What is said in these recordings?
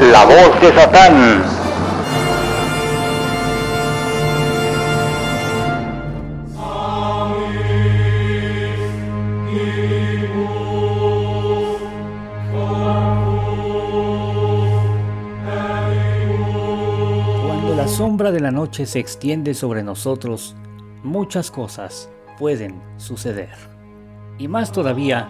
La voz de Satán. Cuando la sombra de la noche se extiende sobre nosotros, muchas cosas pueden suceder. Y más todavía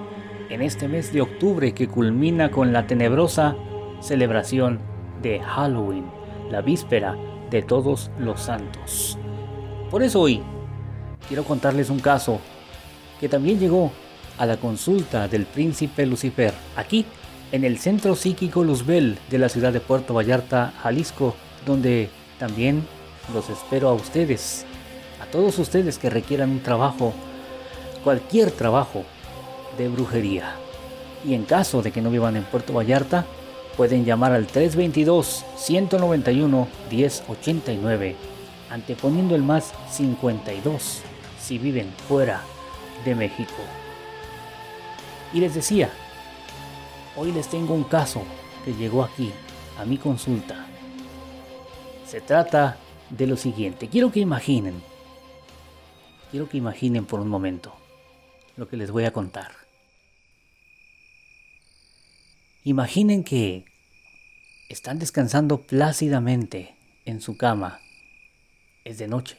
en este mes de octubre que culmina con la tenebrosa celebración de Halloween, la víspera de todos los santos. Por eso hoy quiero contarles un caso que también llegó a la consulta del príncipe Lucifer, aquí en el Centro Psíquico Luzbel de la ciudad de Puerto Vallarta, Jalisco, donde también los espero a ustedes, a todos ustedes que requieran un trabajo, cualquier trabajo de brujería. Y en caso de que no vivan en Puerto Vallarta, pueden llamar al 322-191-1089, anteponiendo el más 52 si viven fuera de México. Y les decía, hoy les tengo un caso que llegó aquí a mi consulta. Se trata de lo siguiente, quiero que imaginen, quiero que imaginen por un momento lo que les voy a contar. Imaginen que están descansando plácidamente en su cama. Es de noche.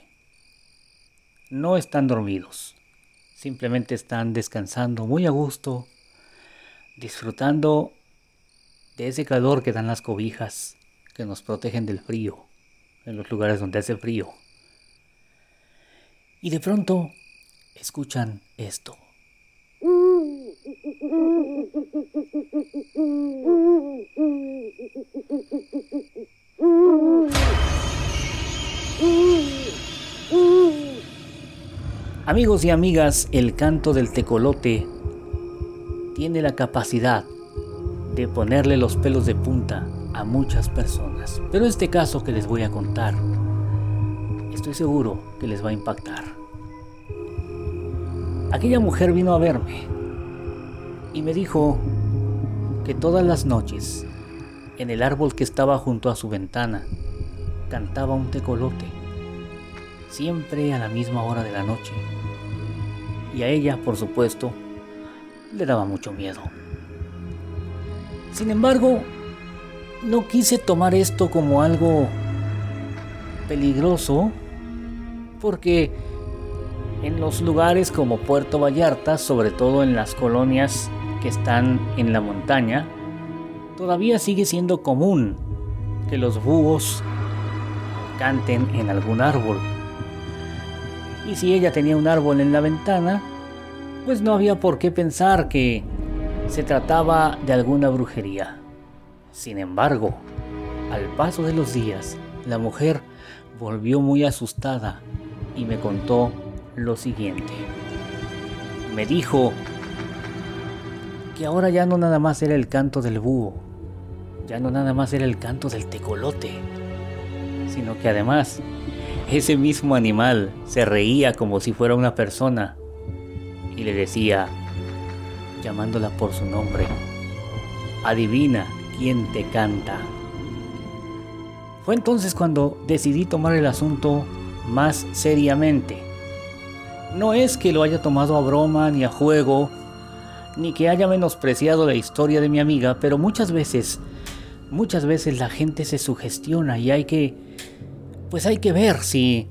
No están dormidos. Simplemente están descansando muy a gusto, disfrutando de ese calor que dan las cobijas que nos protegen del frío en los lugares donde hace frío. Y de pronto escuchan esto. Amigos y amigas, el canto del tecolote tiene la capacidad de ponerle los pelos de punta a muchas personas. Pero este caso que les voy a contar, estoy seguro que les va a impactar. Aquella mujer vino a verme y me dijo que todas las noches, en el árbol que estaba junto a su ventana, cantaba un tecolote, siempre a la misma hora de la noche. Y a ella, por supuesto, le daba mucho miedo. Sin embargo, no quise tomar esto como algo peligroso, porque en los lugares como Puerto Vallarta, sobre todo en las colonias que están en la montaña, todavía sigue siendo común que los búhos canten en algún árbol. Y si ella tenía un árbol en la ventana, pues no había por qué pensar que se trataba de alguna brujería. Sin embargo, al paso de los días, la mujer volvió muy asustada y me contó lo siguiente. Me dijo que ahora ya no nada más era el canto del búho, ya no nada más era el canto del tecolote, sino que además ese mismo animal se reía como si fuera una persona y le decía, llamándola por su nombre, adivina quién te canta. Fue entonces cuando decidí tomar el asunto más seriamente. No es que lo haya tomado a broma ni a juego, ni que haya menospreciado la historia de mi amiga, pero muchas veces, muchas veces la gente se sugestiona y hay que, pues hay que ver si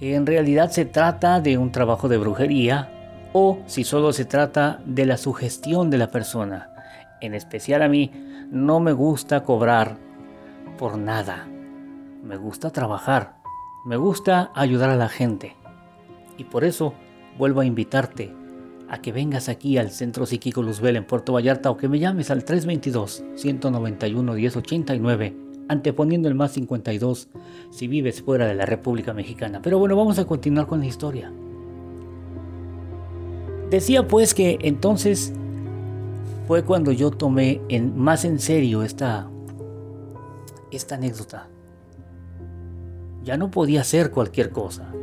en realidad se trata de un trabajo de brujería o si solo se trata de la sugestión de la persona. En especial a mí no me gusta cobrar por nada. Me gusta trabajar. Me gusta ayudar a la gente. Y por eso vuelvo a invitarte a que vengas aquí al Centro Psíquico Luzbel en Puerto Vallarta o que me llames al 322-191-1089, anteponiendo el más 52 si vives fuera de la República Mexicana. Pero bueno, vamos a continuar con la historia. Decía pues que entonces fue cuando yo tomé en, más en serio esta, esta anécdota. Ya no podía ser cualquier cosa.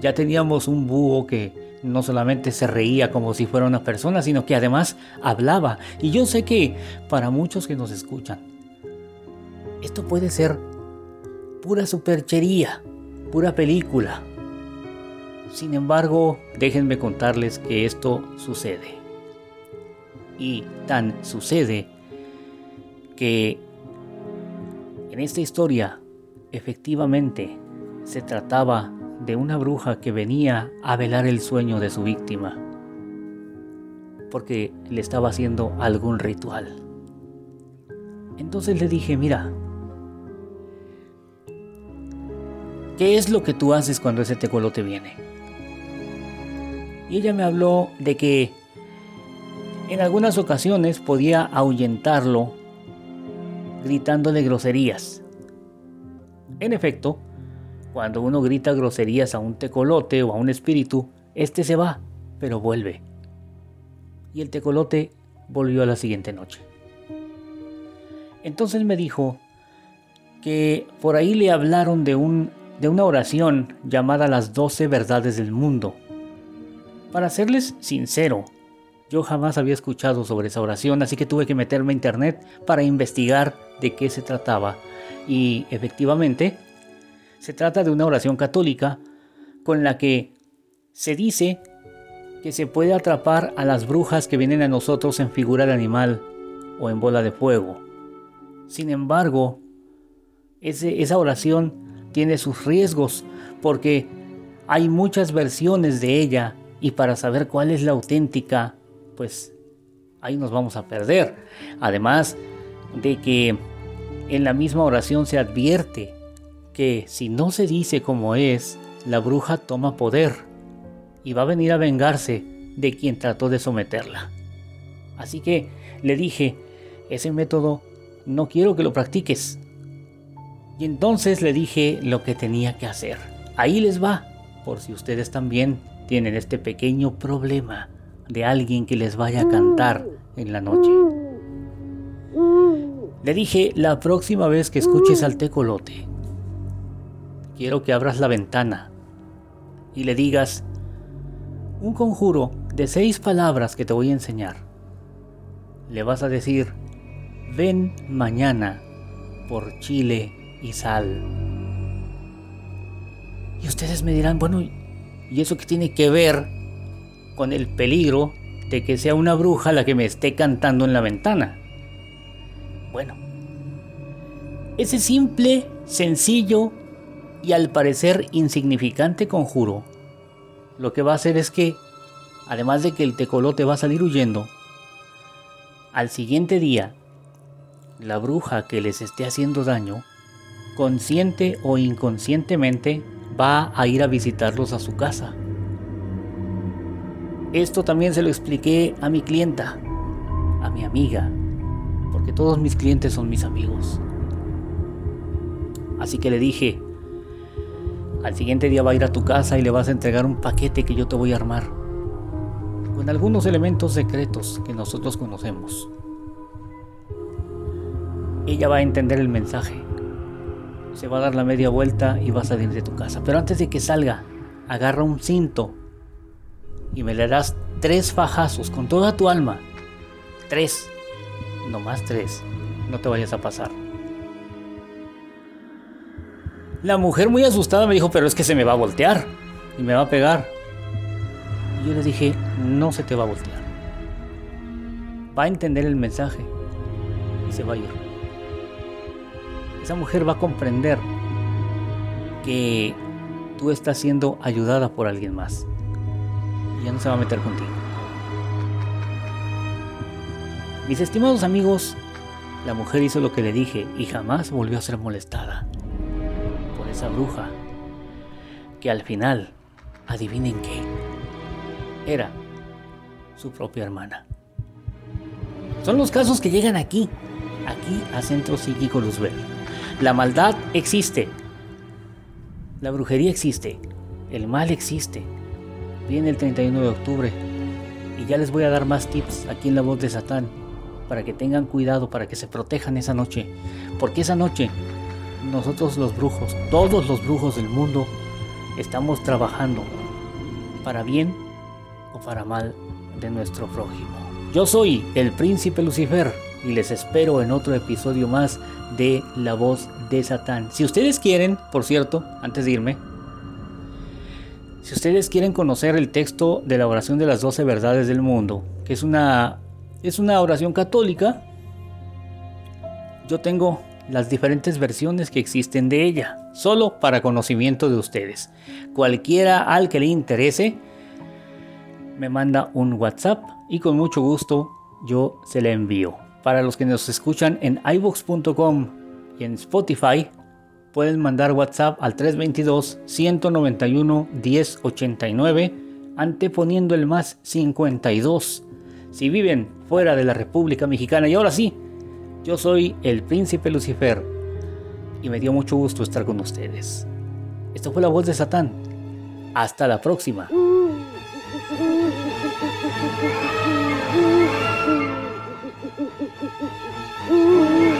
Ya teníamos un búho que no solamente se reía como si fuera una persona, sino que además hablaba. Y yo sé que para muchos que nos escuchan, esto puede ser pura superchería, pura película. Sin embargo, déjenme contarles que esto sucede. Y tan sucede que en esta historia efectivamente se trataba de una bruja que venía a velar el sueño de su víctima, porque le estaba haciendo algún ritual. Entonces le dije, mira, ¿qué es lo que tú haces cuando ese tecolote viene? Y ella me habló de que en algunas ocasiones podía ahuyentarlo gritándole groserías. En efecto, cuando uno grita groserías a un tecolote o a un espíritu, este se va, pero vuelve. Y el tecolote volvió a la siguiente noche. Entonces me dijo que por ahí le hablaron de, un, de una oración llamada las doce verdades del mundo. Para serles sincero, yo jamás había escuchado sobre esa oración, así que tuve que meterme a internet para investigar de qué se trataba. Y efectivamente, se trata de una oración católica con la que se dice que se puede atrapar a las brujas que vienen a nosotros en figura de animal o en bola de fuego. Sin embargo, esa oración tiene sus riesgos porque hay muchas versiones de ella y para saber cuál es la auténtica, pues ahí nos vamos a perder. Además de que en la misma oración se advierte que si no se dice como es, la bruja toma poder y va a venir a vengarse de quien trató de someterla. Así que le dije, ese método no quiero que lo practiques. Y entonces le dije lo que tenía que hacer. Ahí les va, por si ustedes también tienen este pequeño problema de alguien que les vaya a cantar en la noche. Le dije, la próxima vez que escuches al tecolote, quiero que abras la ventana y le digas un conjuro de seis palabras que te voy a enseñar. Le vas a decir, ven mañana por chile y sal. Y ustedes me dirán, bueno, ¿y eso qué tiene que ver con el peligro de que sea una bruja la que me esté cantando en la ventana? Bueno, ese simple, sencillo y al parecer insignificante conjuro, lo que va a hacer es que, además de que el tecolote va a salir huyendo, al siguiente día, la bruja que les esté haciendo daño, consciente o inconscientemente, va a ir a visitarlos a su casa. Esto también se lo expliqué a mi clienta, a mi amiga, porque todos mis clientes son mis amigos. Así que le dije, al siguiente día va a ir a tu casa y le vas a entregar un paquete que yo te voy a armar. Con algunos elementos secretos que nosotros conocemos. Ella va a entender el mensaje. Se va a dar la media vuelta y va a salir de tu casa. Pero antes de que salga, agarra un cinto y me le darás tres fajazos con toda tu alma. Tres. No más tres. No te vayas a pasar. La mujer muy asustada me dijo, pero es que se me va a voltear y me va a pegar. Y yo le dije, no se te va a voltear. Va a entender el mensaje y se va a ir. Esa mujer va a comprender que tú estás siendo ayudada por alguien más. Y ya no se va a meter contigo. Mis estimados amigos, la mujer hizo lo que le dije y jamás volvió a ser molestada bruja, que al final, adivinen qué, era su propia hermana. Son los casos que llegan aquí, aquí a Centro Psíquico Luzbel. La maldad existe, la brujería existe, el mal existe. Viene el 31 de octubre y ya les voy a dar más tips aquí en la voz de Satán para que tengan cuidado, para que se protejan esa noche, porque esa noche nosotros los brujos, todos los brujos del mundo, estamos trabajando para bien o para mal de nuestro prójimo. Yo soy el príncipe Lucifer y les espero en otro episodio más de La voz de Satán. Si ustedes quieren, por cierto, antes de irme, si ustedes quieren conocer el texto de la oración de las doce verdades del mundo, que es una, es una oración católica, yo tengo las diferentes versiones que existen de ella, solo para conocimiento de ustedes. Cualquiera al que le interese, me manda un WhatsApp y con mucho gusto yo se le envío. Para los que nos escuchan en iVoox.com y en Spotify, pueden mandar WhatsApp al 322-191-1089, anteponiendo el más 52. Si viven fuera de la República Mexicana, y ahora sí, yo soy el príncipe Lucifer y me dio mucho gusto estar con ustedes. Esto fue la voz de Satán. Hasta la próxima.